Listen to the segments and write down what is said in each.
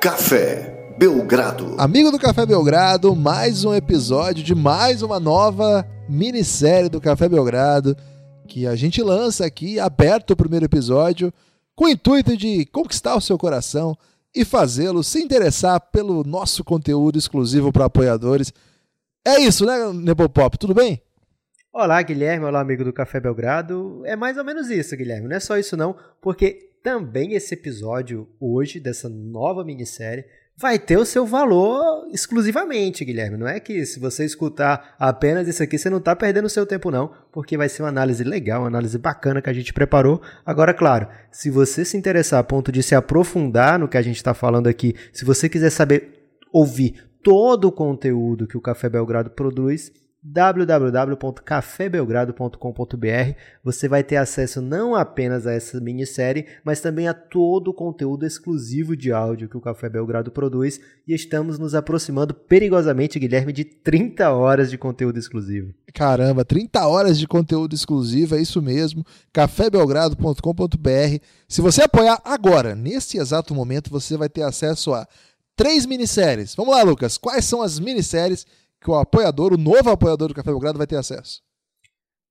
Café Belgrado. Amigo do Café Belgrado, mais um episódio de mais uma nova minissérie do Café Belgrado que a gente lança aqui, aberto o primeiro episódio, com o intuito de conquistar o seu coração e fazê-lo se interessar pelo nosso conteúdo exclusivo para apoiadores. É isso, né, Nebopop? Tudo bem? Olá, Guilherme. Olá, amigo do Café Belgrado. É mais ou menos isso, Guilherme. Não é só isso, não, porque também esse episódio hoje, dessa nova minissérie, vai ter o seu valor exclusivamente, Guilherme. Não é que se você escutar apenas isso aqui, você não está perdendo o seu tempo, não, porque vai ser uma análise legal, uma análise bacana que a gente preparou. Agora, claro, se você se interessar a ponto de se aprofundar no que a gente está falando aqui, se você quiser saber ouvir todo o conteúdo que o Café Belgrado produz, www.cafébelgrado.com.br. Você vai ter acesso não apenas a essa minissérie, mas também a todo o conteúdo exclusivo de áudio que o Café Belgrado produz. E estamos nos aproximando perigosamente, Guilherme, de 30 horas de conteúdo exclusivo. Caramba, 30 horas de conteúdo exclusivo, é isso mesmo. cafébelgrado.com.br. Se você apoiar agora, nesse exato momento, você vai ter acesso a três minisséries. Vamos lá, Lucas. Quais são as minisséries que o apoiador, o novo apoiador do Café Belgrado, vai ter acesso?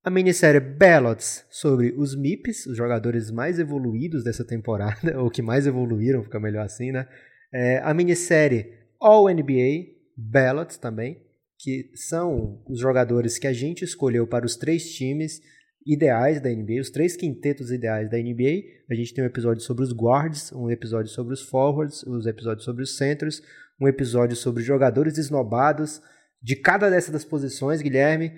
A minissérie Ballots sobre os MIPs, os jogadores mais evoluídos dessa temporada, ou que mais evoluíram, fica melhor assim, né? É, a minissérie All NBA Ballots também, que são os jogadores que a gente escolheu para os três times ideais da NBA, os três quintetos ideais da NBA. A gente tem um episódio sobre os guards, um episódio sobre os forwards, os episódios sobre os centros, um episódio sobre jogadores esnobados, de cada dessas das posições, Guilherme.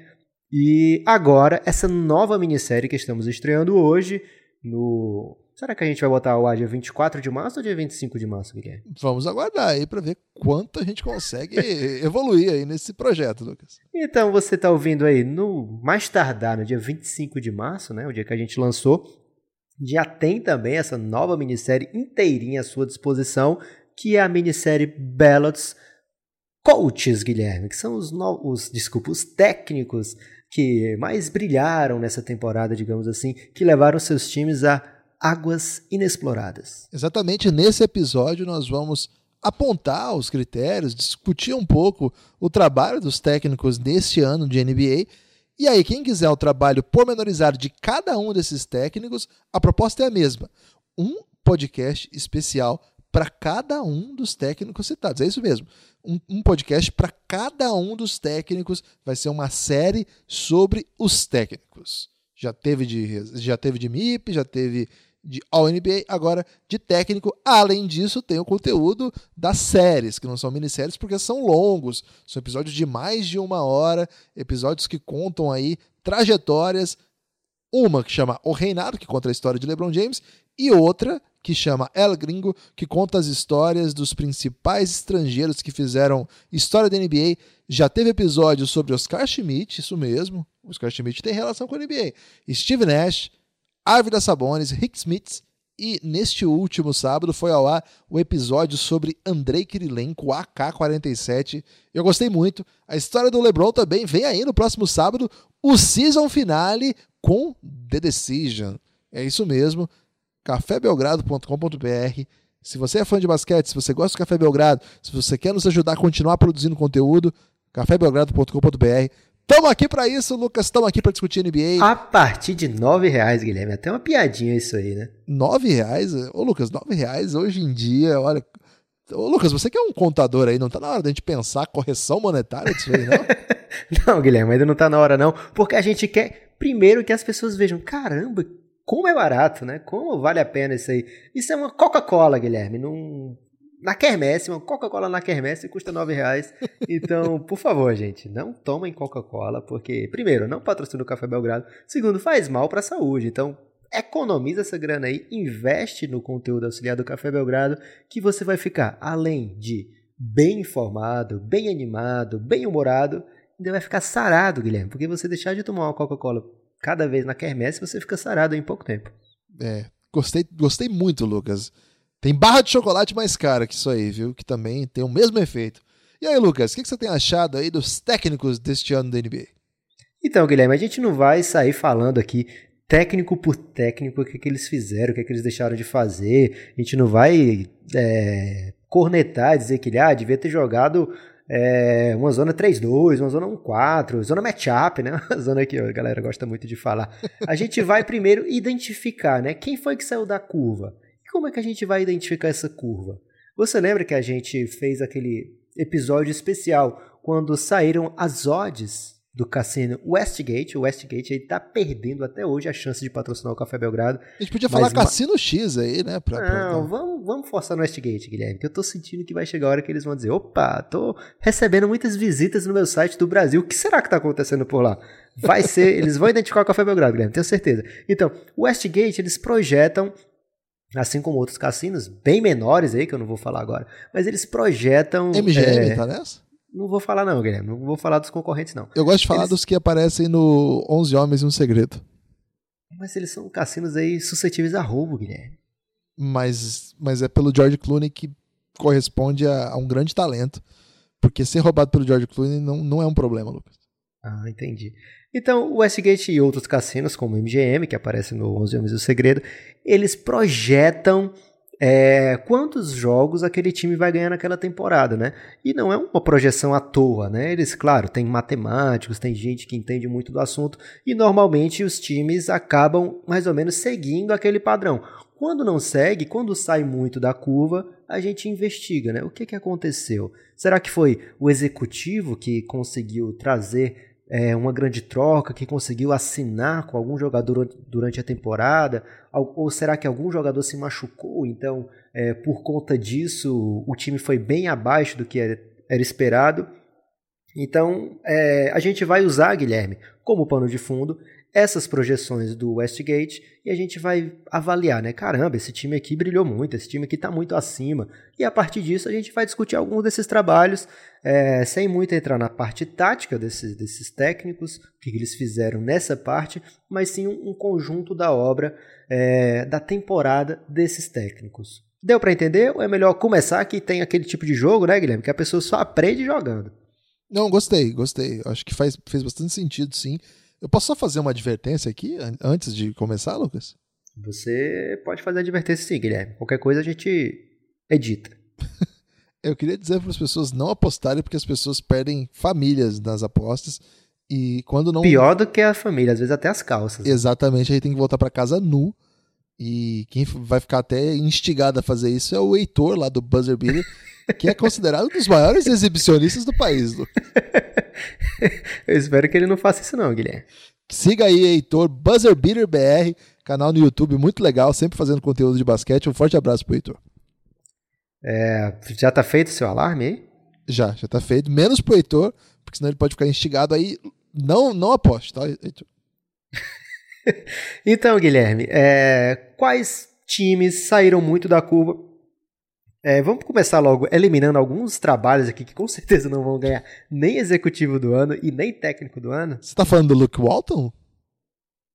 E agora, essa nova minissérie que estamos estreando hoje, no. Será que a gente vai botar o ar dia 24 de março ou dia 25 de março, Guilherme? Vamos aguardar aí para ver quanto a gente consegue evoluir aí nesse projeto, Lucas. Então você está ouvindo aí no mais tardar, no dia 25 de março, né? O dia que a gente lançou. Já tem também essa nova minissérie inteirinha à sua disposição, que é a minissérie Ballots coaches, Guilherme, que são os, novos, desculpa, os técnicos que mais brilharam nessa temporada, digamos assim, que levaram seus times a águas inexploradas. Exatamente nesse episódio nós vamos apontar os critérios, discutir um pouco o trabalho dos técnicos neste ano de NBA. E aí, quem quiser o trabalho pormenorizado de cada um desses técnicos, a proposta é a mesma. Um podcast especial para cada um dos técnicos citados. É isso mesmo um, um podcast para cada um dos técnicos. Vai ser uma série sobre os técnicos. Já teve de, já teve de MIP, já teve de All-NBA, agora de técnico. Além disso, tem o conteúdo das séries, que não são minisséries porque são longos. São episódios de mais de uma hora, episódios que contam aí trajetórias. Uma que chama O Reinado, que conta a história de LeBron James, e outra que chama El Gringo, que conta as histórias dos principais estrangeiros que fizeram história da NBA. Já teve episódio sobre Oscar Schmidt, isso mesmo. Oscar Schmidt tem relação com a NBA. Steve Nash, Árvida Sabonis, Rick Smith e neste último sábado foi ao ar o episódio sobre Andrei Kirilenko, AK-47. Eu gostei muito. A história do LeBron também vem aí no próximo sábado, o season finale com The Decision. É isso mesmo cafébelgrado.com.br. Se você é fã de basquete, se você gosta do Café Belgrado, se você quer nos ajudar a continuar produzindo conteúdo, cafébelgrado.com.br. Estamos aqui para isso, Lucas. Estamos aqui para discutir NBA. A partir de nove reais, Guilherme. Até uma piadinha isso aí, né? Nove reais? Ô, Lucas, nove reais hoje em dia, olha. Ô, Lucas, você que é um contador aí, não tá na hora da gente pensar correção monetária disso aí, não? não, Guilherme, ainda não tá na hora, não. Porque a gente quer, primeiro, que as pessoas vejam, caramba, como é barato, né? Como vale a pena isso aí? Isso é uma Coca-Cola, Guilherme. Num... Na quermesse, uma Coca-Cola na quermesse custa nove reais. Então, por favor, gente, não tomem Coca-Cola, porque, primeiro, não patrocina o Café Belgrado. Segundo, faz mal para a saúde. Então, economiza essa grana aí, investe no conteúdo auxiliar do Café Belgrado, que você vai ficar, além de bem informado, bem animado, bem humorado, ainda vai ficar sarado, Guilherme, porque você deixar de tomar uma Coca-Cola cada vez na quermesse, você fica sarado em pouco tempo. É, gostei, gostei muito, Lucas. Tem barra de chocolate mais cara que isso aí, viu? Que também tem o mesmo efeito. E aí, Lucas, o que, que você tem achado aí dos técnicos deste ano da NBA? Então, Guilherme, a gente não vai sair falando aqui técnico por técnico o que, que eles fizeram, o que, que eles deixaram de fazer. A gente não vai é, cornetar, dizer que ele ah, devia ter jogado é, uma zona 3-2, uma zona 1-4, zona matchup, né? Uma zona que a galera gosta muito de falar. A gente vai primeiro identificar, né? Quem foi que saiu da curva? E como é que a gente vai identificar essa curva? Você lembra que a gente fez aquele episódio especial quando saíram as odds do cassino Westgate. O Westgate ele tá perdendo até hoje a chance de patrocinar o Café Belgrado. A gente podia falar Cassino X aí, né? Pra, Não, pra... Vamos, vamos forçar no Westgate, Guilherme, que eu tô sentindo que vai chegar a hora que eles vão dizer: opa, tô recebendo muitas visitas no meu site do Brasil. O que será que tá acontecendo por lá? Vai ser, eles vão identificar o Café Belgrado, Guilherme, tenho certeza. Então, o Westgate, eles projetam assim como outros cassinos, bem menores aí, que eu não vou falar agora, mas eles projetam. MGM é... tá nessa? Não vou falar não, Guilherme. Não vou falar dos concorrentes, não. Eu gosto de falar eles... dos que aparecem no 11 Homens e um Segredo. Mas eles são cassinos aí suscetíveis a roubo, Guilherme. Mas, mas é pelo George Clooney que corresponde a, a um grande talento. Porque ser roubado pelo George Clooney não, não é um problema, Lucas. Ah, entendi. Então, o Westgate e outros cassinos, como o MGM, que aparece no 11 Homens e o Segredo, eles projetam é, quantos jogos aquele time vai ganhar naquela temporada, né? E não é uma projeção à toa, né? Eles, claro, tem matemáticos, tem gente que entende muito do assunto e normalmente os times acabam mais ou menos seguindo aquele padrão. Quando não segue, quando sai muito da curva, a gente investiga, né? O que, que aconteceu? Será que foi o executivo que conseguiu trazer é, uma grande troca, que conseguiu assinar com algum jogador durante a temporada? Ou será que algum jogador se machucou? Então, é, por conta disso, o time foi bem abaixo do que era, era esperado. Então, é, a gente vai usar, Guilherme, como pano de fundo, essas projeções do Westgate e a gente vai avaliar, né? Caramba, esse time aqui brilhou muito, esse time aqui está muito acima. E a partir disso a gente vai discutir alguns desses trabalhos, é, sem muito entrar na parte tática desses, desses técnicos, o que eles fizeram nessa parte, mas sim um, um conjunto da obra, é, da temporada desses técnicos. Deu para entender? Ou é melhor começar que tem aquele tipo de jogo, né, Guilherme? Que a pessoa só aprende jogando. Não, gostei, gostei. Acho que faz, fez bastante sentido, sim. Eu posso só fazer uma advertência aqui antes de começar, Lucas? Você pode fazer advertência sim, Guilherme. Qualquer coisa a gente edita. Eu queria dizer para as pessoas não apostarem porque as pessoas perdem famílias nas apostas e quando não pior do que a família, às vezes até as calças. Exatamente, aí tem que voltar para casa nu e quem vai ficar até instigado a fazer isso é o Heitor lá do Buzzer Beater, que é considerado um dos maiores exibicionistas do país. Eu espero que ele não faça isso não, Guilherme. Siga aí, Heitor, Buzzer Beater BR, canal no YouTube muito legal, sempre fazendo conteúdo de basquete. Um forte abraço pro Heitor. É, já tá feito o seu alarme aí? Já, já tá feito. Menos pro Heitor, porque senão ele pode ficar instigado aí. Não, não aposte, tá, Heitor? então, Guilherme, é, quais times saíram muito da curva é, vamos começar logo eliminando alguns trabalhos aqui que com certeza não vão ganhar nem executivo do ano e nem técnico do ano. Você tá falando do Luke Walton?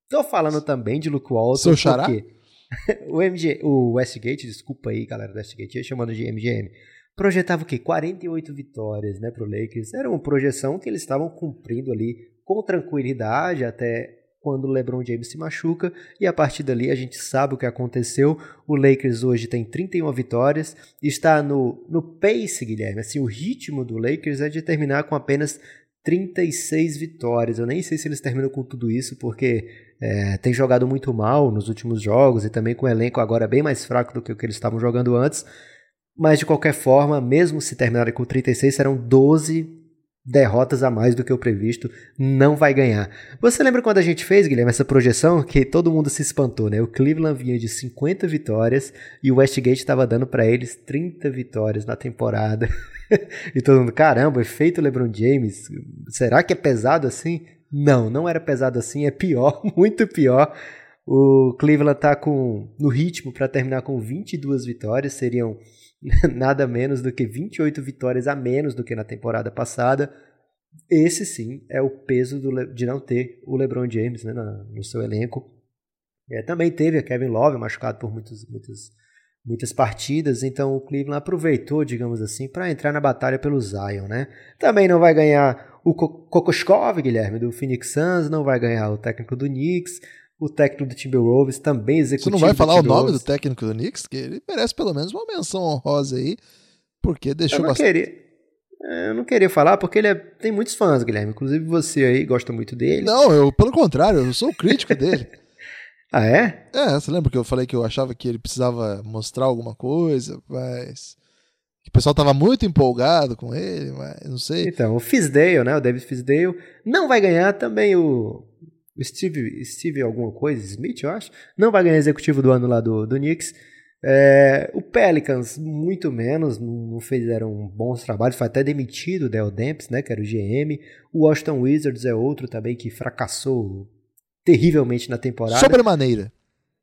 Tô falando também de Luke Walton. Seu xará? o, MG, o Westgate, desculpa aí, galera do Westgate, chamando de MGM, projetava o quê? 48 vitórias né, pro Lakers. Era uma projeção que eles estavam cumprindo ali com tranquilidade até quando o LeBron James se machuca e a partir dali a gente sabe o que aconteceu. O Lakers hoje tem 31 vitórias, está no, no pace, Guilherme. Assim, o ritmo do Lakers é de terminar com apenas 36 vitórias. Eu nem sei se eles terminam com tudo isso, porque é, tem jogado muito mal nos últimos jogos e também com o elenco agora bem mais fraco do que o que eles estavam jogando antes. Mas de qualquer forma, mesmo se terminarem com 36, serão 12 derrotas a mais do que o previsto, não vai ganhar. Você lembra quando a gente fez, Guilherme, essa projeção que todo mundo se espantou, né? O Cleveland vinha de 50 vitórias e o Westgate estava dando para eles 30 vitórias na temporada. e todo mundo, caramba, efeito LeBron James, será que é pesado assim? Não, não era pesado assim, é pior, muito pior. O Cleveland tá com no ritmo para terminar com 22 vitórias, seriam nada menos do que 28 vitórias a menos do que na temporada passada. Esse sim é o peso do, de não ter o LeBron James né, no seu elenco. É, também teve a Kevin Love machucado por muitos, muitas, muitas partidas, então o Cleveland aproveitou, digamos assim, para entrar na batalha pelo Zion. Né? Também não vai ganhar o Kokoskov, Guilherme, do Phoenix Suns, não vai ganhar o técnico do Knicks, o técnico do Timberwolves também executivo. Você não vai falar o nome do técnico do Knicks? Que ele merece pelo menos uma menção honrosa aí. porque deixou eu não bastante. Queria, é, eu não queria falar porque ele é, tem muitos fãs, Guilherme. Inclusive você aí gosta muito dele. Não, eu, pelo contrário, eu sou crítico dele. ah, é? É, você lembra que eu falei que eu achava que ele precisava mostrar alguma coisa, mas. O pessoal tava muito empolgado com ele, mas não sei. Então, o Fisdale, né? O David Fisdale não vai ganhar também o. Steve, Steve alguma coisa, Smith, eu acho, não vai ganhar executivo do ano lá do, do Knicks. É, o Pelicans, muito menos, não fizeram bons trabalhos, foi até demitido o Del Demps, né, que era o GM. O Washington Wizards é outro também que fracassou terrivelmente na temporada. Sobremaneira.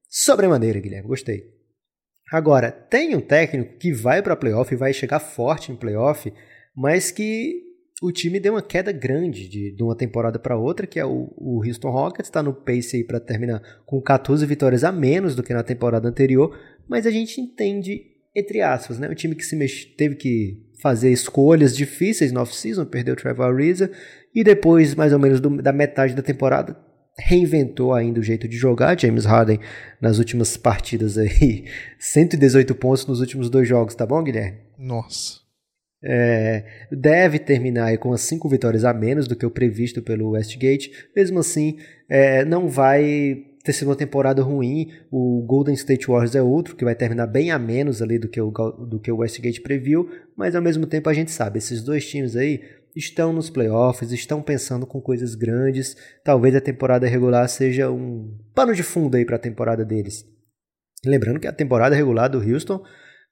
Sobremaneira, Guilherme, gostei. Agora, tem um técnico que vai para playoff e vai chegar forte em playoff, mas que o time deu uma queda grande de, de uma temporada para outra, que é o, o Houston Rockets, está no pace aí para terminar com 14 vitórias a menos do que na temporada anterior, mas a gente entende, entre aspas, né? O time que se mexe, teve que fazer escolhas difíceis no off-season, perdeu o Trevor Ariza, e depois, mais ou menos do, da metade da temporada, reinventou ainda o jeito de jogar. James Harden, nas últimas partidas aí, 118 pontos nos últimos dois jogos, tá bom, Guilherme? Nossa. É, deve terminar com as cinco vitórias a menos do que o previsto pelo Westgate. Mesmo assim, é, não vai ter sido uma temporada ruim. O Golden State Warriors é outro que vai terminar bem a menos ali do que o, do que o Westgate previu, mas ao mesmo tempo a gente sabe, esses dois times aí estão nos playoffs, estão pensando com coisas grandes. Talvez a temporada regular seja um pano de fundo aí para a temporada deles. Lembrando que a temporada regular do Houston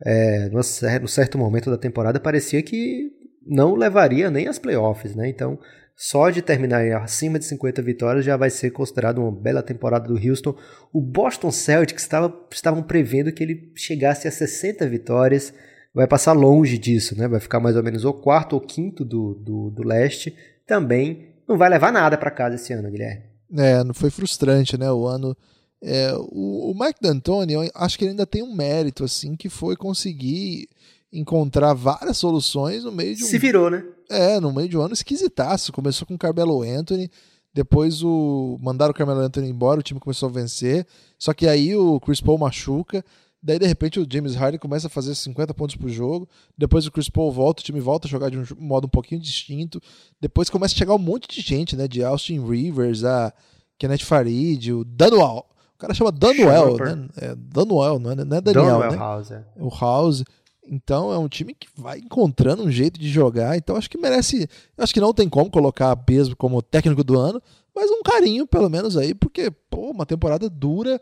é, no certo momento da temporada parecia que não levaria nem as playoffs, né? Então, só de terminar acima de 50 vitórias já vai ser considerado uma bela temporada do Houston. O Boston Celtics estava, estavam prevendo que ele chegasse a 60 vitórias, vai passar longe disso, né? Vai ficar mais ou menos o quarto ou quinto do, do, do leste. Também não vai levar nada para casa esse ano, Guilherme. É, foi frustrante, né? O ano é, o, o, Mike D'Antoni, eu acho que ele ainda tem um mérito, assim, que foi conseguir encontrar várias soluções no meio de um... Se virou, né? É, no meio de um ano esquisitaço. Começou com o Carmelo Anthony, depois o mandaram o Carmelo Anthony embora, o time começou a vencer, só que aí o Chris Paul machuca, daí de repente o James Harden começa a fazer 50 pontos por jogo, depois o Chris Paul volta, o time volta a jogar de um modo um pouquinho distinto, depois começa a chegar um monte de gente, né, de Austin Rivers, a Kenneth Farid, o Danuel, o cara chama Danuel, né? É Danuel, não é, não é Daniel, Danuel né? House, é. O House. Então é um time que vai encontrando um jeito de jogar. Então acho que merece. Acho que não tem como colocar peso como técnico do ano, mas um carinho, pelo menos aí, porque, pô, uma temporada dura.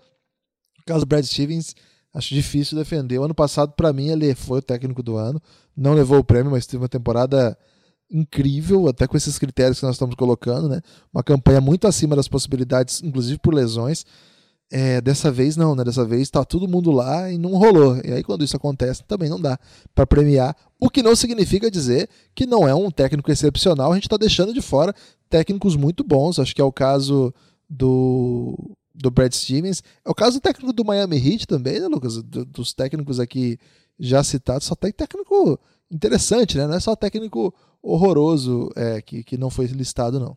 Caso Brad Stevens, acho difícil defender. O ano passado, para mim, ele foi o técnico do ano. Não levou o prêmio, mas teve uma temporada incrível, até com esses critérios que nós estamos colocando, né? Uma campanha muito acima das possibilidades, inclusive por lesões. É, dessa vez não, né? Dessa vez tá todo mundo lá e não rolou. E aí quando isso acontece, também não dá para premiar. O que não significa dizer que não é um técnico excepcional. A gente está deixando de fora técnicos muito bons. Acho que é o caso do do Brad Stevens. É o caso do técnico do Miami Heat também, né, Lucas? Do, dos técnicos aqui já citados. Só tem técnico interessante, né? Não é só técnico horroroso é, que, que não foi listado, não.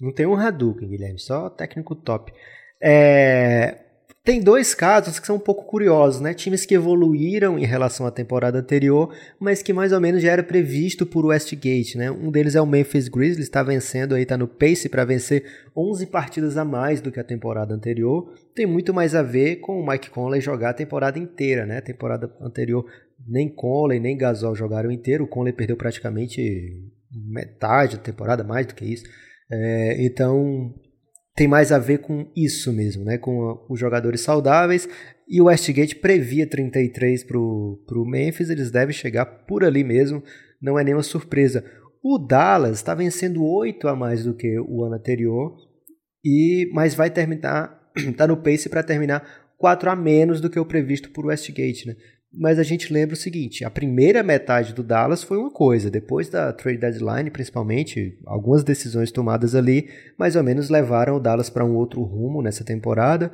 Não tem um Hadouken, Guilherme, só técnico top. É, tem dois casos que são um pouco curiosos, né? Times que evoluíram em relação à temporada anterior, mas que mais ou menos já era previsto por Westgate, né? Um deles é o Memphis Grizzlies, está vencendo aí, está no pace para vencer 11 partidas a mais do que a temporada anterior. Tem muito mais a ver com o Mike Conley jogar a temporada inteira, né? A temporada anterior nem Conley nem Gasol jogaram inteiro, o Conley perdeu praticamente metade da temporada, mais do que isso. É, então tem mais a ver com isso mesmo, né? com os jogadores saudáveis. E o Westgate previa 33 para o Memphis, eles devem chegar por ali mesmo, não é nenhuma surpresa. O Dallas está vencendo 8 a mais do que o ano anterior, e mas vai terminar, está no pace para terminar 4 a menos do que o previsto por Westgate. Né? Mas a gente lembra o seguinte: a primeira metade do Dallas foi uma coisa, depois da trade deadline, principalmente, algumas decisões tomadas ali, mais ou menos levaram o Dallas para um outro rumo nessa temporada,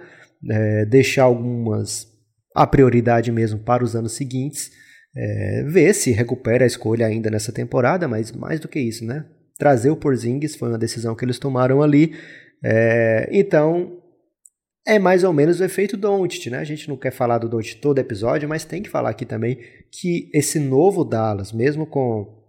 é, deixar algumas a prioridade mesmo para os anos seguintes, é, ver se recupera a escolha ainda nessa temporada, mas mais do que isso, né? Trazer o Porzingis foi uma decisão que eles tomaram ali, é, então é mais ou menos o efeito Doncic, né? A gente não quer falar do Doncic todo episódio, mas tem que falar aqui também que esse novo Dallas, mesmo com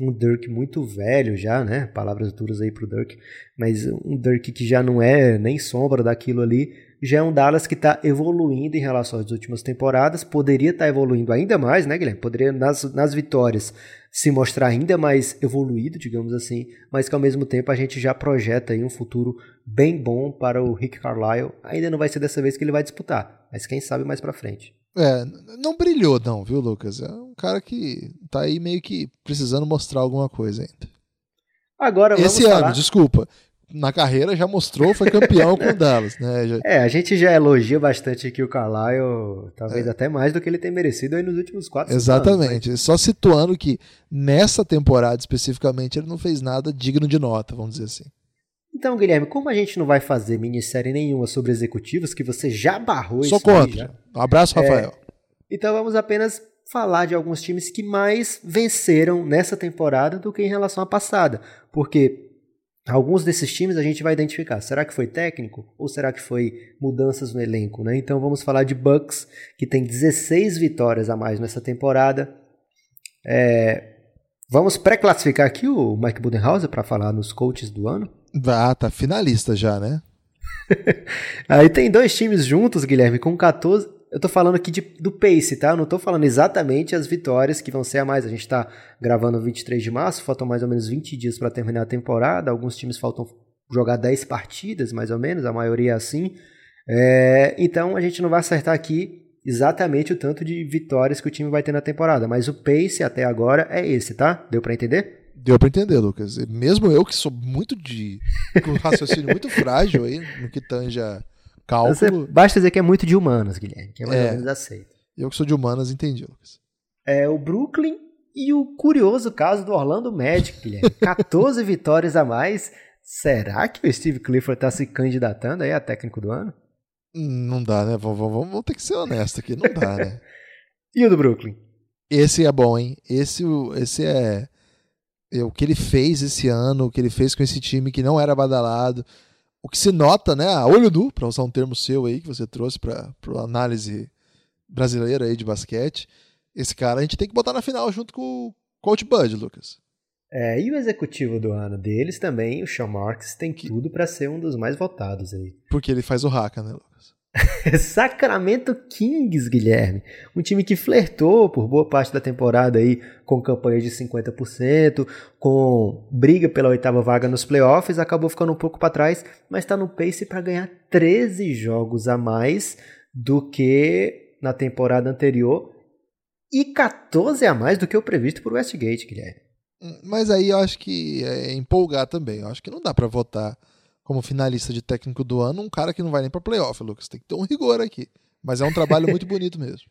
um Dirk muito velho já, né? Palavras duras aí pro Dirk, mas um Dirk que já não é nem sombra daquilo ali, já é um Dallas que está evoluindo em relação às últimas temporadas, poderia estar tá evoluindo ainda mais, né, Guilherme? Poderia nas, nas vitórias se mostrar ainda mais evoluído, digamos assim, mas que ao mesmo tempo a gente já projeta aí um futuro bem bom para o Rick Carlisle. Ainda não vai ser dessa vez que ele vai disputar, mas quem sabe mais para frente. É, não brilhou não, viu, Lucas? É um cara que tá aí meio que precisando mostrar alguma coisa ainda. Agora vamos Esse falar... ano, desculpa, na carreira já mostrou, foi campeão com o Dallas, né? Já... É, a gente já elogia bastante aqui o Carlisle, talvez é. até mais do que ele tem merecido aí nos últimos quatro Exatamente. Anos, Só situando que nessa temporada especificamente ele não fez nada digno de nota, vamos dizer assim. Então, Guilherme, como a gente não vai fazer minissérie nenhuma sobre executivos, que você já barrou Sou contra. Já... Um abraço, Rafael. É, então vamos apenas falar de alguns times que mais venceram nessa temporada do que em relação à passada. Porque Alguns desses times a gente vai identificar. Será que foi técnico ou será que foi mudanças no elenco? Né? Então vamos falar de Bucks, que tem 16 vitórias a mais nessa temporada. É... Vamos pré-classificar aqui o Mike Budenhauser para falar nos coaches do ano? Ah, tá finalista já, né? Aí tem dois times juntos, Guilherme, com 14, eu tô falando aqui de, do pace, tá? Eu não tô falando exatamente as vitórias que vão ser a mais. A gente tá gravando 23 de março, faltam mais ou menos 20 dias para terminar a temporada. Alguns times faltam jogar 10 partidas, mais ou menos, a maioria é assim. É, então a gente não vai acertar aqui exatamente o tanto de vitórias que o time vai ter na temporada, mas o pace até agora é esse, tá? Deu para entender? Deu para entender, Lucas. Mesmo eu que sou muito de com raciocínio muito frágil aí no que tanja cálculo. Você, basta dizer que é muito de humanas, Guilherme, que é mais é, ou menos aceito. Eu que sou de humanas entendi, Lucas. É o Brooklyn e o curioso caso do Orlando Magic, Guilherme. 14 vitórias a mais. Será que o Steve Clifford está se candidatando aí a técnico do ano? Não dá, né? Vamos, vamos ter que ser honesto aqui. Não dá, né? e o do Brooklyn? Esse é bom, hein? Esse, esse é, é o que ele fez esse ano, o que ele fez com esse time que não era badalado o que se nota, né, a olho nu, para usar um termo seu aí que você trouxe para a análise brasileira aí de basquete, esse cara a gente tem que botar na final junto com o Coach Bud, Lucas. É, e o executivo do ano deles também, o Sean Marks, tem tudo para ser um dos mais votados aí. Porque ele faz o Haka, né, Lucas? Sacramento Kings, Guilherme. Um time que flertou por boa parte da temporada aí com campanha de 50%, com briga pela oitava vaga nos playoffs, acabou ficando um pouco para trás, mas está no pace para ganhar 13 jogos a mais do que na temporada anterior e 14 a mais do que o previsto por Westgate, Guilherme. Mas aí eu acho que é empolgar também. Eu acho que não dá para votar como finalista de técnico do ano um cara que não vai nem para playoff, Lucas. Tem que ter um rigor aqui. Mas é um trabalho muito bonito mesmo.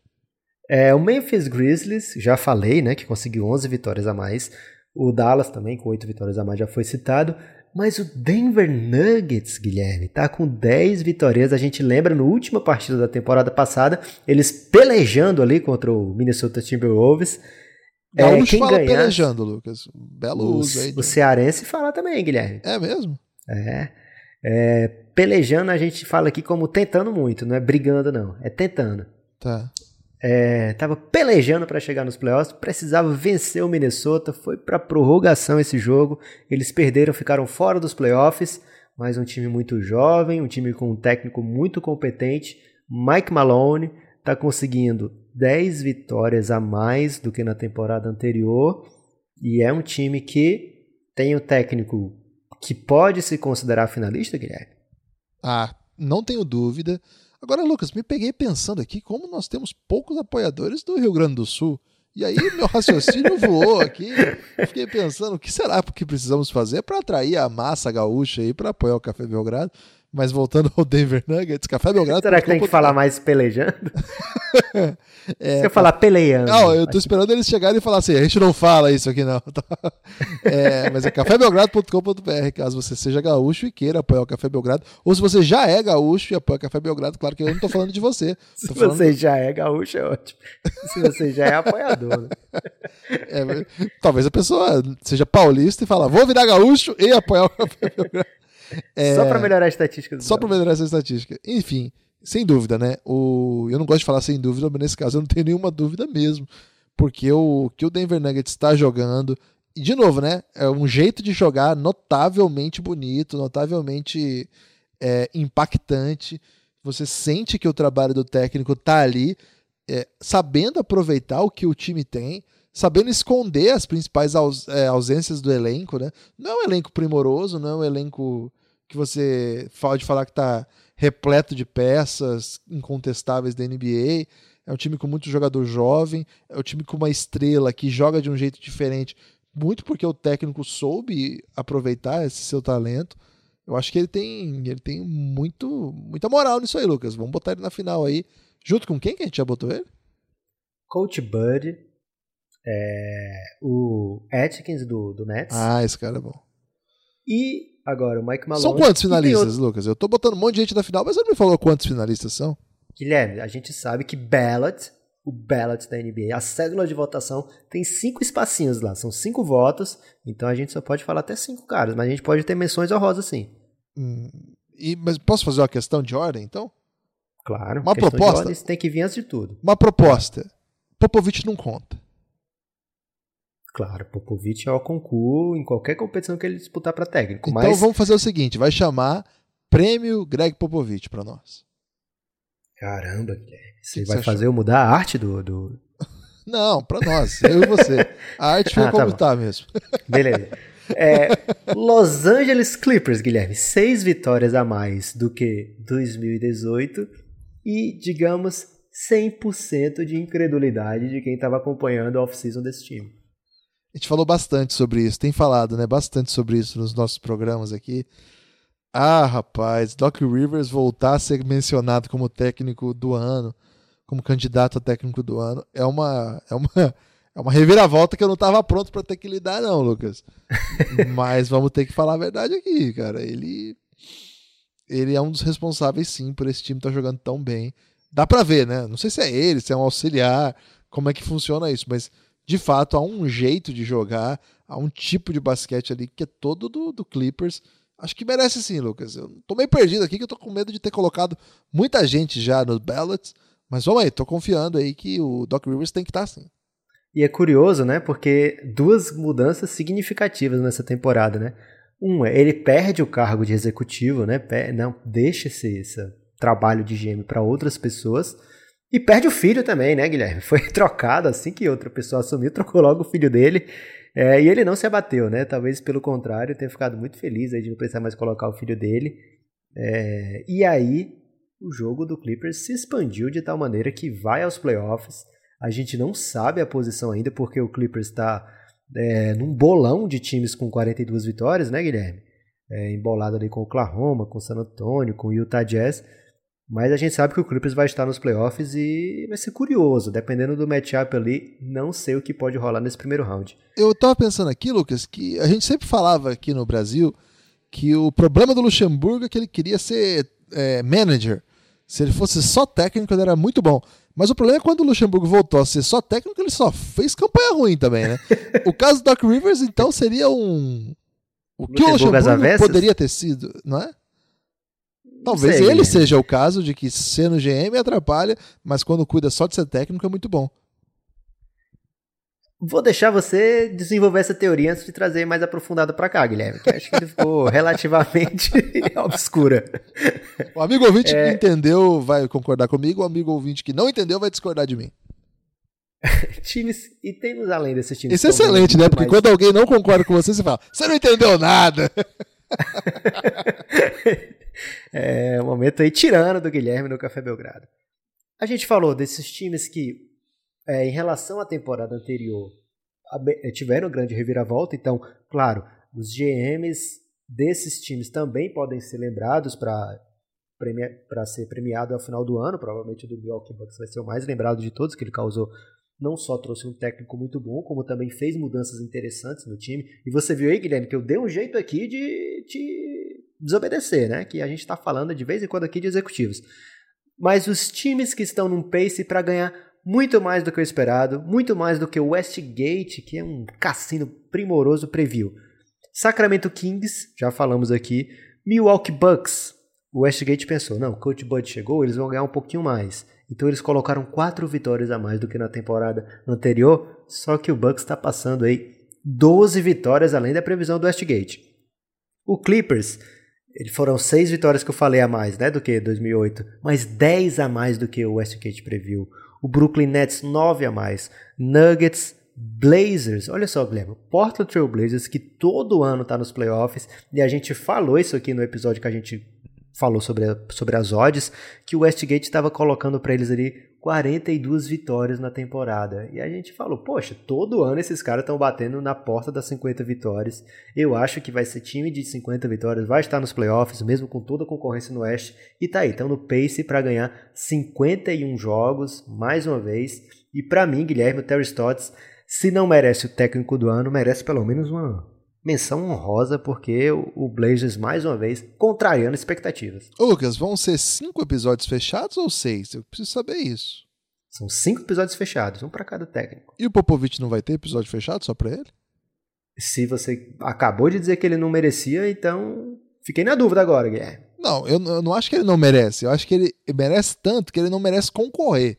É, o Memphis Grizzlies, já falei, né, que conseguiu 11 vitórias a mais. O Dallas também, com 8 vitórias a mais, já foi citado. Mas o Denver Nuggets, Guilherme, tá com 10 vitórias. A gente lembra no última partida da temporada passada, eles pelejando ali contra o Minnesota Timberwolves. É, quem fala ganhar, pelejando, Lucas. Belo uso aí. O cearense fala também, Guilherme. É mesmo? É. É, pelejando a gente fala aqui como tentando muito, não é brigando não, é tentando. Tá. É, tava pelejando para chegar nos playoffs, precisava vencer o Minnesota, foi para prorrogação esse jogo, eles perderam, ficaram fora dos playoffs, mas um time muito jovem, um time com um técnico muito competente, Mike Malone está conseguindo 10 vitórias a mais do que na temporada anterior e é um time que tem o técnico que pode se considerar finalista, Guilherme? Ah, não tenho dúvida. Agora, Lucas, me peguei pensando aqui como nós temos poucos apoiadores do Rio Grande do Sul. E aí meu raciocínio voou aqui. Fiquei pensando o que será que precisamos fazer para atrair a massa gaúcha aí para apoiar o Café Belgrado. Mas voltando ao Denver Nuggets, Café Belgrado. Será que tem que falar mais pelejando? é, Se eu falar peleando. Não, eu tô esperando eles chegarem e falar assim: a gente não fala isso aqui, não. é, mas é cafébelgrado.com.br, caso você seja gaúcho e queira apoiar o Café Belgrado. Ou se você já é gaúcho e apoia o Café Belgrado, claro que eu não tô falando de você. Se você já é gaúcho, é ótimo. Se você já é apoiador. Né? É, talvez a pessoa seja paulista e fala: vou virar gaúcho e apoiar o Café Belgrado. É, só para melhorar a estatística. Só para melhorar essa estatística. Enfim, sem dúvida, né? O, eu não gosto de falar sem dúvida, mas nesse caso eu não tenho nenhuma dúvida mesmo. Porque o que o Denver Nuggets está jogando. E, de novo, né? É um jeito de jogar notavelmente bonito, notavelmente é, impactante. Você sente que o trabalho do técnico tá ali, é, sabendo aproveitar o que o time tem, sabendo esconder as principais aus, é, ausências do elenco, né? Não é um elenco primoroso, não é um elenco que você pode falar que está repleto de peças incontestáveis da NBA. É um time com muito jogador jovem, é um time com uma estrela que joga de um jeito diferente, muito porque o técnico soube aproveitar esse seu talento. Eu acho que ele tem, ele tem muito, muita moral nisso aí, Lucas. Vamos botar ele na final aí. Junto com quem que a gente já botou ele? Coach Bud, é, o Atkins do, do Nets. Ah, esse cara é bom. E agora o Mike Malone. São quantos finalistas, outro... Lucas? Eu tô botando um monte de gente na final, mas você não me falou quantos finalistas são? Guilherme, a gente sabe que ballot, o ballot da NBA, a cédula de votação, tem cinco espacinhos lá. São cinco votos, então a gente só pode falar até cinco caras, mas a gente pode ter menções honrosas sim. Hum, e, mas posso fazer uma questão de ordem, então? Claro. Uma proposta. Ordem, tem que vir antes de tudo. Uma proposta. Popovich não conta. Claro, Popovich é o concurso em qualquer competição que ele disputar para técnico. Então mas... vamos fazer o seguinte: vai chamar Prêmio Greg Popovich para nós. Caramba, Guilherme. Você vai fazer eu mudar a arte do. do... Não, para nós, eu e você. A arte foi ah, como tá, tá mesmo. Beleza. É, Los Angeles Clippers, Guilherme, seis vitórias a mais do que 2018 e, digamos, 100% de incredulidade de quem estava acompanhando a off-season desse time. A gente falou bastante sobre isso, tem falado, né, bastante sobre isso nos nossos programas aqui. Ah, rapaz, Doc Rivers voltar a ser mencionado como técnico do ano, como candidato a técnico do ano, é uma é uma é uma reviravolta que eu não estava pronto para ter que lidar não, Lucas. Mas vamos ter que falar a verdade aqui, cara. Ele ele é um dos responsáveis sim por esse time estar tá jogando tão bem. Dá para ver, né? Não sei se é ele, se é um auxiliar, como é que funciona isso, mas de fato há um jeito de jogar, há um tipo de basquete ali que é todo do, do Clippers. Acho que merece sim, Lucas. Eu tô meio perdido aqui que eu tô com medo de ter colocado muita gente já nos ballots, mas vamos aí, tô confiando aí que o Doc Rivers tem que estar tá, sim. E é curioso, né? Porque duas mudanças significativas nessa temporada, né? Uma, ele perde o cargo de executivo, né? Não deixa esse, esse trabalho de GM para outras pessoas. E perde o filho também, né, Guilherme? Foi trocado assim que outra pessoa assumiu, trocou logo o filho dele. É, e ele não se abateu, né? Talvez pelo contrário, tenha ficado muito feliz aí de não precisar mais colocar o filho dele. É, e aí, o jogo do Clippers se expandiu de tal maneira que vai aos playoffs. A gente não sabe a posição ainda, porque o Clippers está é, num bolão de times com 42 vitórias, né, Guilherme? É, embolado ali com o Oklahoma, com o San Antonio, com o Utah Jazz. Mas a gente sabe que o Clippers vai estar nos playoffs e vai ser curioso, dependendo do matchup ali, não sei o que pode rolar nesse primeiro round. Eu tava pensando aqui, Lucas, que a gente sempre falava aqui no Brasil que o problema do Luxemburgo é que ele queria ser é, manager. Se ele fosse só técnico, ele era muito bom. Mas o problema é quando o Luxemburgo voltou a ser só técnico, ele só fez campanha ruim também, né? o caso do Doc Rivers, então, seria um. O que o Luxemburgo poderia ter sido, não é? Talvez Sei, ele seja o caso de que ser no GM atrapalha, mas quando cuida só de ser técnico é muito bom. Vou deixar você desenvolver essa teoria antes de trazer mais aprofundado para cá, Guilherme, que acho que ele ficou relativamente obscura. O amigo ouvinte é... que entendeu vai concordar comigo, o amigo ouvinte que não entendeu vai discordar de mim. times, e temos além desses times. Isso é excelente, né? Porque mais... quando alguém não concorda com você, você fala, você não entendeu nada. É, momento aí tirando do Guilherme no Café Belgrado. A gente falou desses times que, é, em relação à temporada anterior, é, tiveram grande reviravolta. Então, claro, os GMs desses times também podem ser lembrados para para ser premiado ao final do ano. Provavelmente o do Milwaukee Bucks vai ser o mais lembrado de todos, que ele causou não só trouxe um técnico muito bom, como também fez mudanças interessantes no time. E você viu aí, Guilherme, que eu dei um jeito aqui de te desobedecer, né? Que a gente está falando de vez em quando aqui de executivos. Mas os times que estão num pace para ganhar muito mais do que o esperado, muito mais do que o Westgate, que é um cassino primoroso, previu. Sacramento Kings, já falamos aqui, Milwaukee Bucks. O Westgate pensou, não, o Coach Bud chegou, eles vão ganhar um pouquinho mais. Então eles colocaram quatro vitórias a mais do que na temporada anterior, só que o Bucks está passando aí 12 vitórias além da previsão do Westgate. O Clippers, eles foram seis vitórias que eu falei a mais, né, do que 2008, mas 10 a mais do que o Westgate previu. O Brooklyn Nets 9 a mais. Nuggets Blazers, olha só, Guilherme, Portland Trail Blazers que todo ano está nos playoffs e a gente falou isso aqui no episódio que a gente falou sobre, sobre as odds, que o Westgate estava colocando para eles ali 42 vitórias na temporada. E a gente falou, poxa, todo ano esses caras estão batendo na porta das 50 vitórias. Eu acho que vai ser time de 50 vitórias, vai estar nos playoffs, mesmo com toda a concorrência no Oeste. E tá aí, estão no pace para ganhar 51 jogos, mais uma vez. E para mim, Guilherme, o Terry Stotts se não merece o técnico do ano, merece pelo menos uma menção honrosa, porque o Blazers, mais uma vez, contrariando expectativas. Ô, Lucas, vão ser cinco episódios fechados ou seis? Eu preciso saber isso. São cinco episódios fechados, um para cada técnico. E o Popovich não vai ter episódio fechado só para ele? Se você acabou de dizer que ele não merecia, então fiquei na dúvida agora, Guilherme. Não, eu, eu não acho que ele não merece. Eu acho que ele merece tanto que ele não merece concorrer.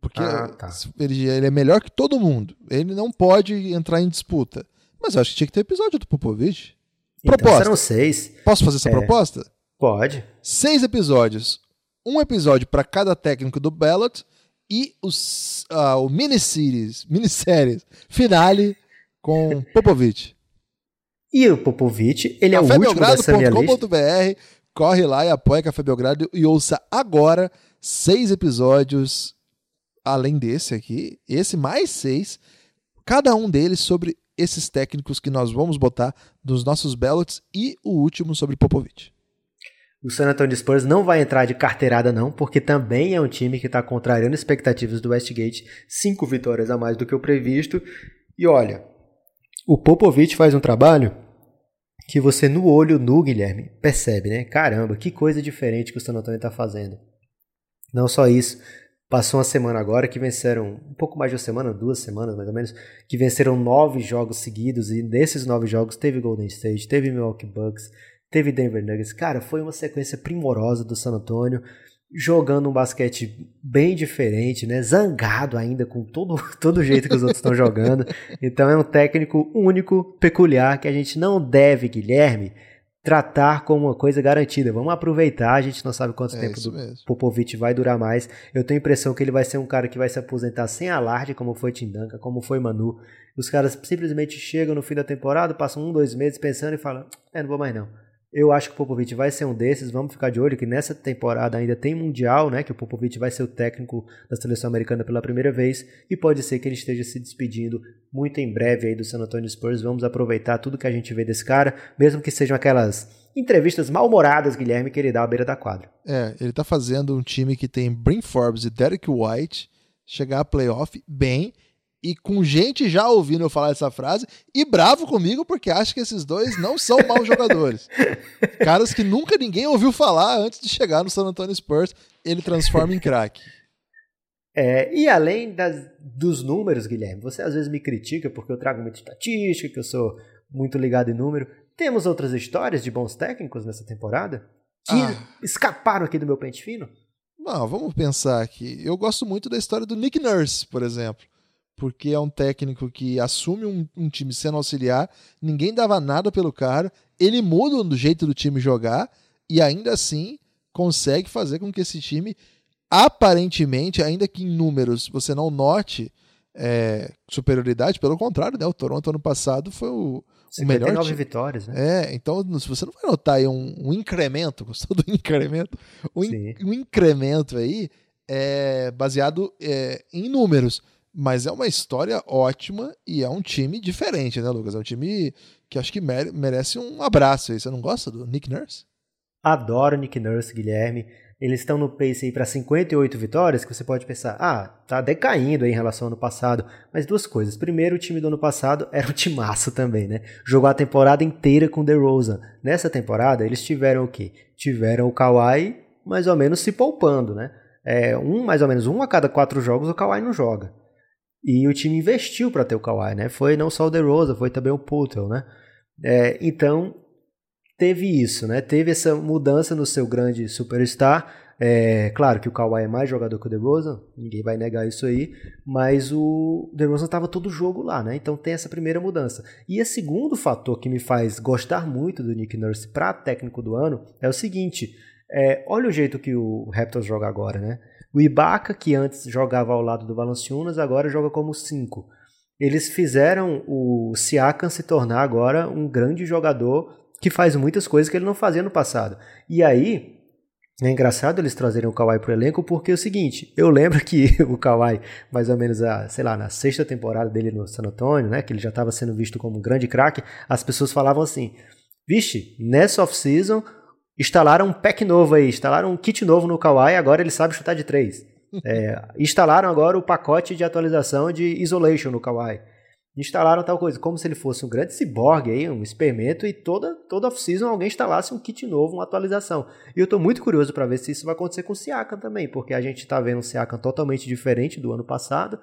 Porque ah, tá. ele, ele, é melhor que todo mundo. Ele não pode entrar em disputa. Mas eu acho que tinha que ter episódio do Popovich. Então proposta. serão seis. Posso fazer essa é. proposta? Pode. Seis episódios. Um episódio para cada técnico do Ballot e os, uh, o miniseries, minisséries finale com Popovich. E o Popovich, ele é o último dessa minha lista. corre lá e apoia Café Belgrado e ouça agora seis episódios além desse aqui, esse mais seis, cada um deles sobre esses técnicos que nós vamos botar nos nossos ballots e o último sobre Popovich. O San Antonio Spurs não vai entrar de carteirada não, porque também é um time que está contrariando expectativas do Westgate, cinco vitórias a mais do que o previsto. E olha, o Popovich faz um trabalho que você no olho nu, Guilherme, percebe, né? Caramba, que coisa diferente que o San Antonio está fazendo. Não só isso, Passou uma semana agora que venceram, um pouco mais de uma semana, duas semanas mais ou menos, que venceram nove jogos seguidos e nesses nove jogos teve Golden State, teve Milwaukee Bucks, teve Denver Nuggets. Cara, foi uma sequência primorosa do San Antonio, jogando um basquete bem diferente, né? Zangado ainda com todo todo jeito que os outros estão jogando. Então é um técnico único, peculiar que a gente não deve, Guilherme, tratar como uma coisa garantida. Vamos aproveitar, a gente não sabe quanto é tempo do mesmo. Popovich vai durar mais. Eu tenho a impressão que ele vai ser um cara que vai se aposentar sem alarde, como foi Tindanka, como foi Manu. Os caras simplesmente chegam no fim da temporada, passam um, dois meses pensando e falam: é, não vou mais não. Eu acho que o Popovich vai ser um desses. Vamos ficar de olho que nessa temporada ainda tem Mundial, né? Que o Popovich vai ser o técnico da seleção americana pela primeira vez. E pode ser que ele esteja se despedindo muito em breve aí do San Antonio Spurs. Vamos aproveitar tudo que a gente vê desse cara, mesmo que sejam aquelas entrevistas mal-humoradas, Guilherme, que ele dá à beira da quadra. É, ele tá fazendo um time que tem Brin Forbes e Derek White chegar a playoff bem e com gente já ouvindo eu falar essa frase e bravo comigo porque acha que esses dois não são maus jogadores. Caras que nunca ninguém ouviu falar antes de chegar no San Antonio Spurs, ele transforma em craque. É, e além das, dos números, Guilherme, você às vezes me critica porque eu trago muita estatística, que eu sou muito ligado em número. Temos outras histórias de bons técnicos nessa temporada que ah. escaparam aqui do meu pente fino? Não, vamos pensar aqui. Eu gosto muito da história do Nick Nurse, por exemplo porque é um técnico que assume um, um, time sendo auxiliar, ninguém dava nada pelo cara, ele muda do jeito do time jogar e ainda assim consegue fazer com que esse time, aparentemente, ainda que em números você não note é, superioridade, pelo contrário, né? O Toronto ano passado foi o, o melhor time. vitórias, né? É, então se você não vai notar aí um, um incremento, gostou do incremento? Um, in, um incremento aí é baseado é, em números. Mas é uma história ótima e é um time diferente, né, Lucas? É um time que acho que merece um abraço aí. Você não gosta do Nick Nurse? Adoro Nick Nurse, Guilherme. Eles estão no pace aí para 58 vitórias, que você pode pensar, ah, tá decaindo aí em relação ao ano passado. Mas duas coisas. Primeiro, o time do ano passado era um timaço também, né? Jogou a temporada inteira com Rosa. Nessa temporada, eles tiveram o quê? Tiveram o Kawhi mais ou menos se poupando, né? É, um, mais ou menos um a cada quatro jogos o Kawhi não joga. E o time investiu para ter o Kawhi, né? Foi não só o DeRozan, foi também o Putel, né? É, então, teve isso, né? Teve essa mudança no seu grande superstar. É, claro que o Kawhi é mais jogador que o DeRozan, ninguém vai negar isso aí, mas o DeRozan estava todo jogo lá, né? Então tem essa primeira mudança. E o segundo fator que me faz gostar muito do Nick Nurse para técnico do ano é o seguinte: é, olha o jeito que o Raptors joga agora, né? O Ibaka, que antes jogava ao lado do Valanciunas, agora joga como 5. Eles fizeram o Siakam se tornar agora um grande jogador que faz muitas coisas que ele não fazia no passado. E aí, é engraçado eles trazerem o Kawhi pro elenco porque é o seguinte, eu lembro que o Kawhi, mais ou menos, a, sei lá, na sexta temporada dele no San Antonio, né, que ele já estava sendo visto como um grande craque, as pessoas falavam assim, vixe, nessa off-season instalaram um pack novo aí, instalaram um kit novo no Kawhi, agora ele sabe chutar de três. É, instalaram agora o pacote de atualização de Isolation no Kawhi instalaram tal coisa, como se ele fosse um grande ciborgue aí, um experimento, e toda, toda off-season alguém instalasse um kit novo, uma atualização. E eu estou muito curioso para ver se isso vai acontecer com o Siakam também, porque a gente está vendo um Siakam totalmente diferente do ano passado,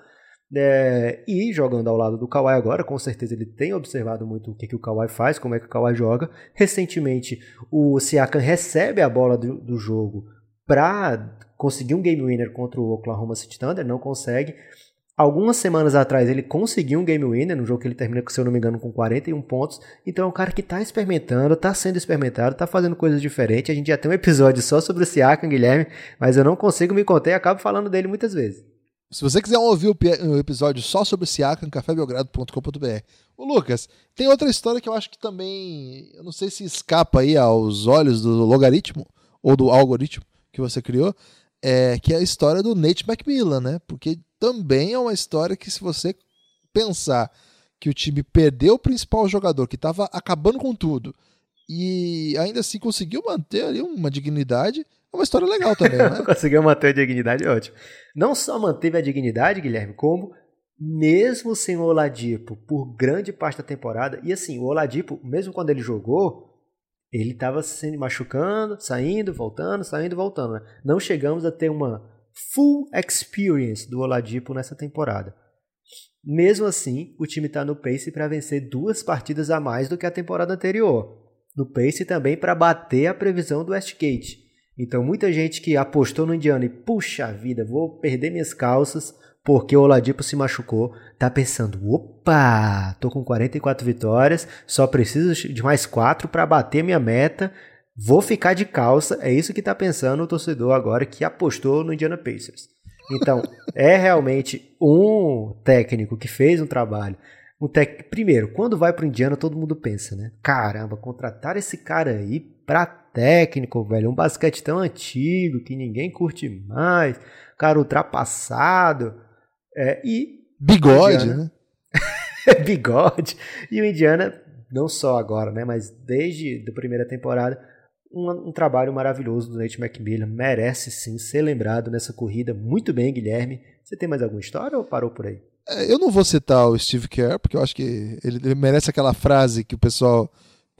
é, e jogando ao lado do Kawhi agora, com certeza ele tem observado muito o que, que o Kawhi faz, como é que o Kawhi joga. Recentemente, o Siakam recebe a bola do, do jogo para conseguir um game winner contra o Oklahoma City Thunder, não consegue. Algumas semanas atrás ele conseguiu um game winner no jogo que ele termina, se eu não me engano, com 41 pontos. Então é um cara que está experimentando, está sendo experimentado, está fazendo coisas diferentes. A gente já tem um episódio só sobre o Siakam, Guilherme, mas eu não consigo me conter e acabo falando dele muitas vezes. Se você quiser ouvir o episódio só sobre o Siakam, cafébelgrado.com.br. O Lucas, tem outra história que eu acho que também, eu não sei se escapa aí aos olhos do logaritmo ou do algoritmo que você criou, é, que é a história do Nate McMillan, né? Porque também é uma história que, se você pensar que o time perdeu o principal jogador, que estava acabando com tudo, e ainda assim conseguiu manter ali uma dignidade, é uma história legal também, né? conseguiu manter a dignidade, ótimo. Não só manteve a dignidade, Guilherme, como mesmo sem o Oladipo por grande parte da temporada, e assim, o Oladipo, mesmo quando ele jogou, ele estava se machucando, saindo, voltando, saindo, voltando. Né? Não chegamos a ter uma full experience do Oladipo nessa temporada. Mesmo assim, o time está no pace para vencer duas partidas a mais do que a temporada anterior. No pace também para bater a previsão do Westgate. Então, muita gente que apostou no Indiana e, puxa vida, vou perder minhas calças, porque o Oladipo se machucou, tá pensando, opa, tô com 44 vitórias, só preciso de mais 4 para bater minha meta, vou ficar de calça, é isso que tá pensando o torcedor agora que apostou no Indiana Pacers. Então, é realmente um técnico que fez um trabalho. Um tec... Primeiro, quando vai pro Indiana, todo mundo pensa, né? Caramba, contratar esse cara aí pra técnico, velho, um basquete tão antigo que ninguém curte mais, cara ultrapassado. É, e. Bigode, Indiana, né? bigode. E o Indiana, não só agora, né? Mas desde a primeira temporada, um, um, trabalho maravilhoso do Nate McMillan. Merece sim ser lembrado nessa corrida. Muito bem, Guilherme. Você tem mais alguma história ou parou por aí? É, eu não vou citar o Steve Kerr, porque eu acho que ele, ele merece aquela frase que o pessoal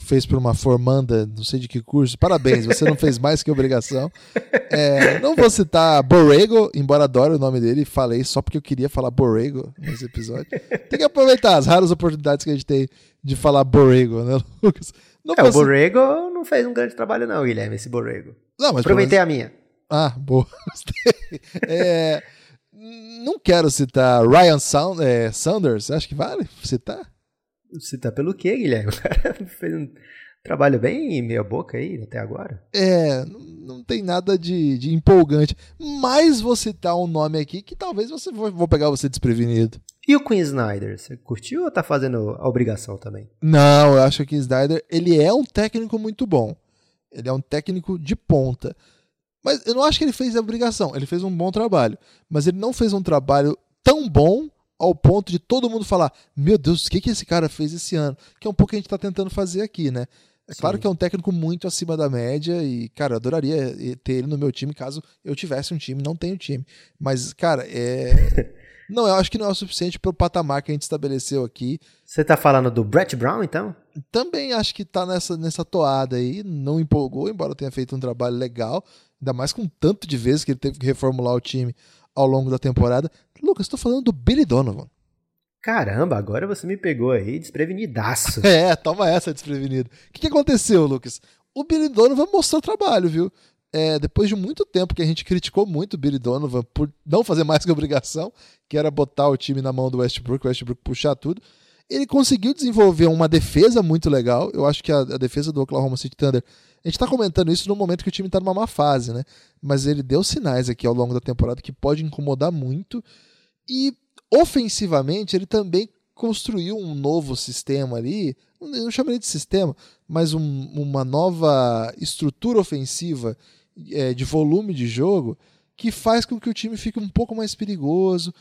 fez por uma formanda, não sei de que curso. Parabéns, você não fez mais que obrigação. É, não vou citar Borrego, embora adore o nome dele, falei só porque eu queria falar Borrego nesse episódio. Tem que aproveitar as raras oportunidades que a gente tem de falar Borrego, né, Lucas? Não é, o Borrego não fez um grande trabalho, não, Guilherme, esse Borrego. Não, mas Aproveitei menos... a minha. Ah, boa. é, não quero citar Ryan Sound, é, Sanders, acho que vale citar? Citar pelo quê, Guilherme? O cara fez um trabalho bem meia boca aí até agora. É, não tem nada de, de empolgante. Mas vou citar um nome aqui que talvez você vou pegar você desprevenido. E o Queen Snyder, você curtiu ou tá fazendo a obrigação também? Não, eu acho que o Queen Snyder, ele é um técnico muito bom. Ele é um técnico de ponta. Mas eu não acho que ele fez a obrigação. Ele fez um bom trabalho. Mas ele não fez um trabalho tão bom ao ponto de todo mundo falar: Meu Deus, o que, que esse cara fez esse ano? Que é um pouco que a gente está tentando fazer aqui, né? É Sim. claro que é um técnico muito acima da média e, cara, eu adoraria ter ele no meu time caso eu tivesse um time. Não tenho time. Mas, cara, é. não, eu acho que não é o suficiente pelo patamar que a gente estabeleceu aqui. Você tá falando do Brett Brown, então? Também acho que tá nessa, nessa toada aí. Não empolgou, embora tenha feito um trabalho legal. Ainda mais com tanto de vezes que ele teve que reformular o time ao longo da temporada. Lucas, estou falando do Billy Donovan. Caramba, agora você me pegou aí desprevenidaço. É, toma essa desprevenido. O que, que aconteceu, Lucas? O Billy Donovan mostrou trabalho, viu? É, depois de muito tempo que a gente criticou muito o Billy Donovan por não fazer mais que obrigação, que era botar o time na mão do Westbrook, o Westbrook puxar tudo, ele conseguiu desenvolver uma defesa muito legal. Eu acho que a, a defesa do Oklahoma City Thunder. A gente está comentando isso no momento que o time está numa má fase, né? Mas ele deu sinais aqui ao longo da temporada que pode incomodar muito. E ofensivamente, ele também construiu um novo sistema ali, não chamaria de sistema, mas um, uma nova estrutura ofensiva é, de volume de jogo que faz com que o time fique um pouco mais perigoso,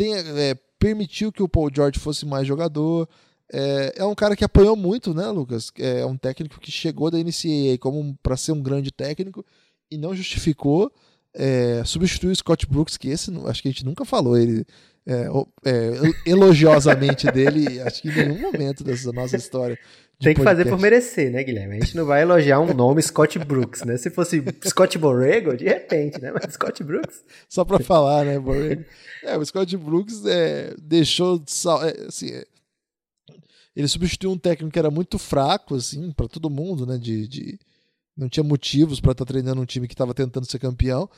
é, permitiu que o Paul George fosse mais jogador. É, é um cara que apanhou muito, né, Lucas? É um técnico que chegou da NCAA como para ser um grande técnico e não justificou. É, substituiu o Scott Brooks, que esse acho que a gente nunca falou ele é, é, elogiosamente dele, acho que em nenhum momento dessa nossa história. Tem que fazer por merecer, né, Guilherme? A gente não vai elogiar um nome Scott Brooks, né? Se fosse Scott Borrego, de repente, né? Mas Scott Brooks. Só para falar, né, Borrego? É, o Scott Brooks é, deixou. É, assim, é, ele substituiu um técnico que era muito fraco, assim, para todo mundo, né? De, de não tinha motivos para estar tá treinando um time que estava tentando ser campeão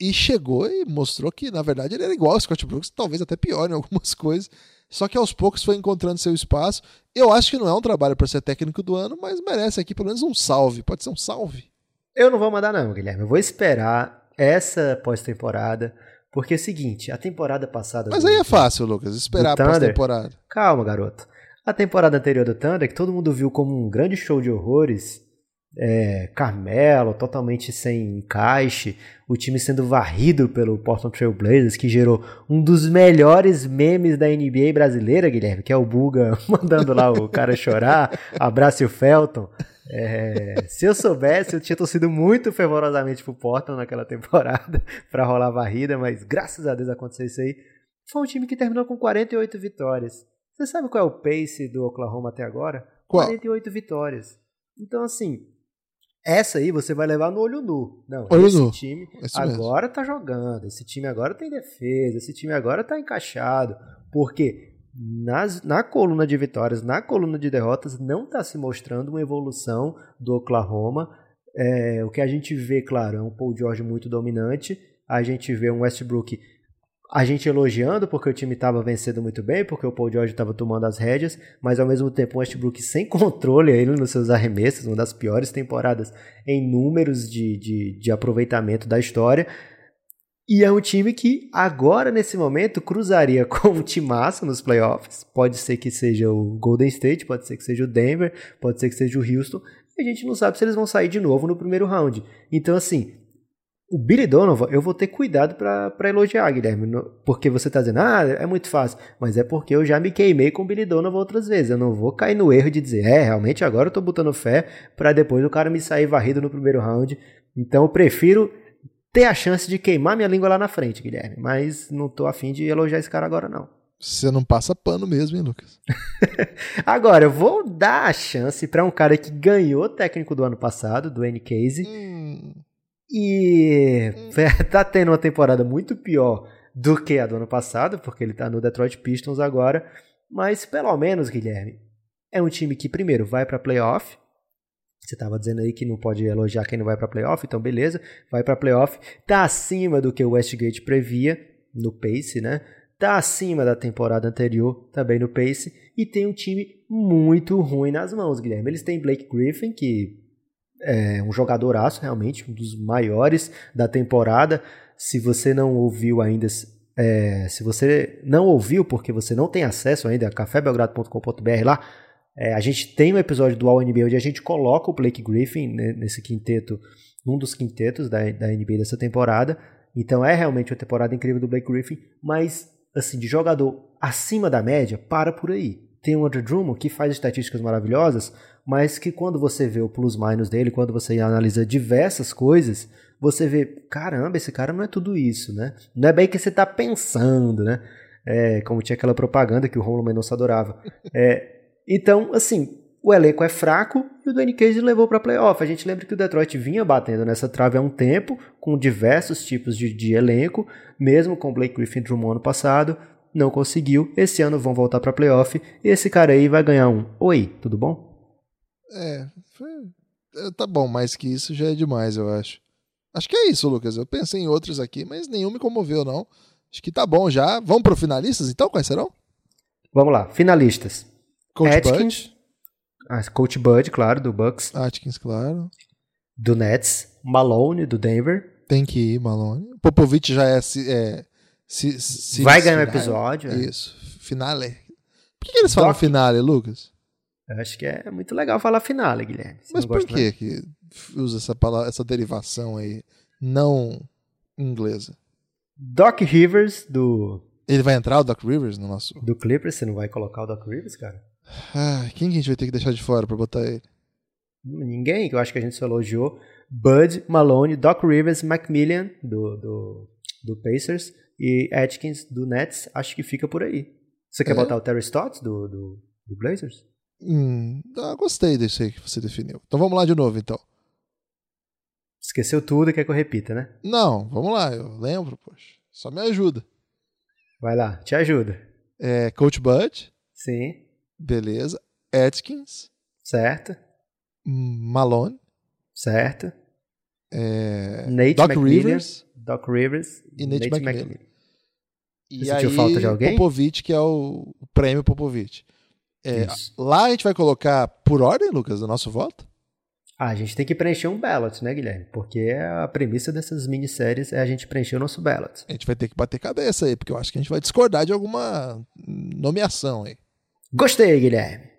e chegou e mostrou que, na verdade, ele era igual ao Scott Brooks, talvez até pior em algumas coisas. Só que aos poucos foi encontrando seu espaço. Eu acho que não é um trabalho para ser técnico do ano, mas merece aqui pelo menos um salve. Pode ser um salve. Eu não vou mandar, não, Guilherme. Eu vou esperar essa pós-temporada. Porque é o seguinte, a temporada passada. Mas aí é fácil, Lucas, esperar a pós-temporada. Calma, garoto. A temporada anterior do Thunder, que todo mundo viu como um grande show de horrores, é, Carmelo totalmente sem encaixe, o time sendo varrido pelo Portland Trail Blazers, que gerou um dos melhores memes da NBA brasileira, Guilherme, que é o Buga mandando lá o cara chorar, abrace o Felton. É, se eu soubesse, eu tinha torcido muito fervorosamente pro Portland naquela temporada para rolar varrida, mas graças a Deus aconteceu isso aí. Foi um time que terminou com 48 vitórias. Você sabe qual é o pace do Oklahoma até agora? Qual? 48 vitórias. Então, assim, essa aí você vai levar no olho nu. Não, olho esse nu. time esse agora mesmo. tá jogando, esse time agora tem defesa, esse time agora tá encaixado. Porque nas, na coluna de vitórias, na coluna de derrotas, não está se mostrando uma evolução do Oklahoma. É, o que a gente vê, claro, é um Paul George muito dominante. A gente vê um Westbrook a gente elogiando porque o time estava vencendo muito bem, porque o Paul George estava tomando as rédeas, mas ao mesmo tempo o Westbrook sem controle ele nos seus arremessos, uma das piores temporadas em números de, de, de aproveitamento da história. E é um time que agora, nesse momento, cruzaria com um timaço nos playoffs. Pode ser que seja o Golden State, pode ser que seja o Denver, pode ser que seja o Houston. E a gente não sabe se eles vão sair de novo no primeiro round. Então, assim, o Billy Donovan, eu vou ter cuidado para elogiar, Guilherme, porque você está dizendo, ah, é muito fácil, mas é porque eu já me queimei com o Billy Donovan outras vezes. Eu não vou cair no erro de dizer, é, realmente agora eu tô botando fé para depois o cara me sair varrido no primeiro round. Então eu prefiro ter a chance de queimar minha língua lá na frente, Guilherme, mas não tô afim de elogiar esse cara agora não. Você não passa pano mesmo, hein, Lucas? agora, eu vou dar a chance para um cara que ganhou técnico do ano passado, do N. Casey. Hum e tá tendo uma temporada muito pior do que a do ano passado, porque ele tá no Detroit Pistons agora. Mas pelo menos, Guilherme, é um time que primeiro vai para playoff. Você estava dizendo aí que não pode elogiar quem não vai para playoff, então beleza, vai para playoff. Tá acima do que o Westgate previa no pace, né? Tá acima da temporada anterior, também no pace, e tem um time muito ruim nas mãos, Guilherme. Eles têm Blake Griffin, que é um jogadoraço, realmente, um dos maiores da temporada. Se você não ouviu ainda, é, se você não ouviu porque você não tem acesso ainda a cafébelgrado.com.br lá, é, a gente tem um episódio do All NBA onde a gente coloca o Blake Griffin nesse quinteto, num dos quintetos da, da NBA dessa temporada. Então é realmente uma temporada incrível do Blake Griffin, mas assim, de jogador acima da média, para por aí. Tem o Andrew Drummond que faz estatísticas maravilhosas, mas que quando você vê o plus-minus dele, quando você analisa diversas coisas, você vê, caramba, esse cara não é tudo isso, né? Não é bem que você está pensando, né? É, como tinha aquela propaganda que o Romulo Mendonça adorava. É, então, assim, o elenco é fraco e o Danny Cage levou para playoff. A gente lembra que o Detroit vinha batendo nessa trave há um tempo, com diversos tipos de, de elenco, mesmo com o Blake Griffin Drummond ano passado, não conseguiu. Esse ano vão voltar para playoff e esse cara aí vai ganhar um. Oi, tudo bom? É, foi... é, tá bom, mais que isso já é demais, eu acho. Acho que é isso, Lucas. Eu pensei em outros aqui, mas nenhum me comoveu, não. Acho que tá bom já. Vamos pro finalistas, então? Quais serão? Vamos lá, finalistas. Coach Atkins. Bud. Ah, Coach Bud, claro, do Bucks. Atkins, claro. Do Nets. Malone, do Denver. Tem que ir, Malone. Popovich já é... se- é se, se- Vai ganhar o finale. episódio. é. Isso. Finale. Por que, que eles falam Doc. finale, Lucas? Eu acho que é muito legal falar finale, Guilherme. Você Mas por que que usa essa palavra, essa derivação aí não inglesa? Doc Rivers, do, Ele vai entrar, o Doc Rivers, no nosso... do Clippers. Você não vai colocar o Doc Rivers, cara? Ah, quem que a gente vai ter que deixar de fora pra botar ele? Ninguém, que eu acho que a gente só elogiou. Bud, Malone, Doc Rivers, Macmillan, do, do, do Pacers, e Atkins, do Nets. Acho que fica por aí. Você quer É? botar o Terry Stotts, do, do, do Blazers? Hum, ah, gostei desse aí que você definiu. Então vamos lá de novo, então. Esqueceu tudo e quer que eu repita, né? Não, vamos lá, eu lembro, poxa. Só me ajuda. Vai lá, te ajuda. É, Coach Bud, Sim, beleza. Atkins, certo, Malone, certo. é, Nate Doc McMillan, Rivers Doc Rivers e Nate, McMillan. E Você aí, falta de alguém? Popovich, que é o prêmio Popovich. É, lá a gente vai colocar por ordem, Lucas, o nosso voto? Ah, a gente tem que preencher um ballot, né, Guilherme? Porque a premissa dessas minisséries é a gente preencher o nosso ballot. A gente vai ter que bater cabeça aí, porque eu acho que a gente vai discordar de alguma nomeação aí. Gostei, Guilherme.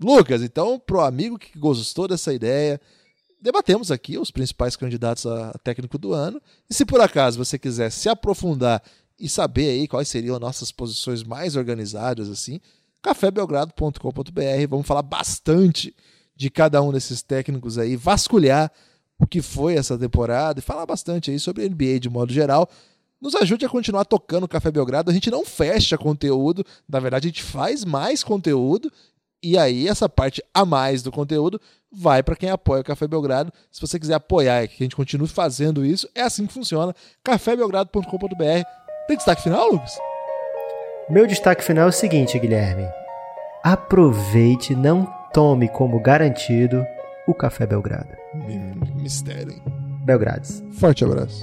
Lucas, então, pro amigo que gostou dessa ideia, debatemos aqui os principais candidatos a técnico do ano. E se por acaso você quiser se aprofundar e saber aí quais seriam nossas posições mais organizadas, assim, cafébelgrado.com.br. Vamos falar bastante de cada um desses técnicos aí, vasculhar o que foi essa temporada e falar bastante aí sobre a NBA de modo geral. Nos ajude a continuar tocando o Café Belgrado. A gente não fecha conteúdo, na verdade, a gente faz mais conteúdo e aí essa parte a mais do conteúdo vai para quem apoia o Café Belgrado. Se você quiser apoiar que a gente continue fazendo isso, é assim que funciona. cafébelgrado.com.br. Tem destaque final, Lucas? Meu destaque final é o seguinte, Guilherme. Aproveite, não tome como garantido o Café Belgrado. Mistério, hein? Belgrades. Forte abraço.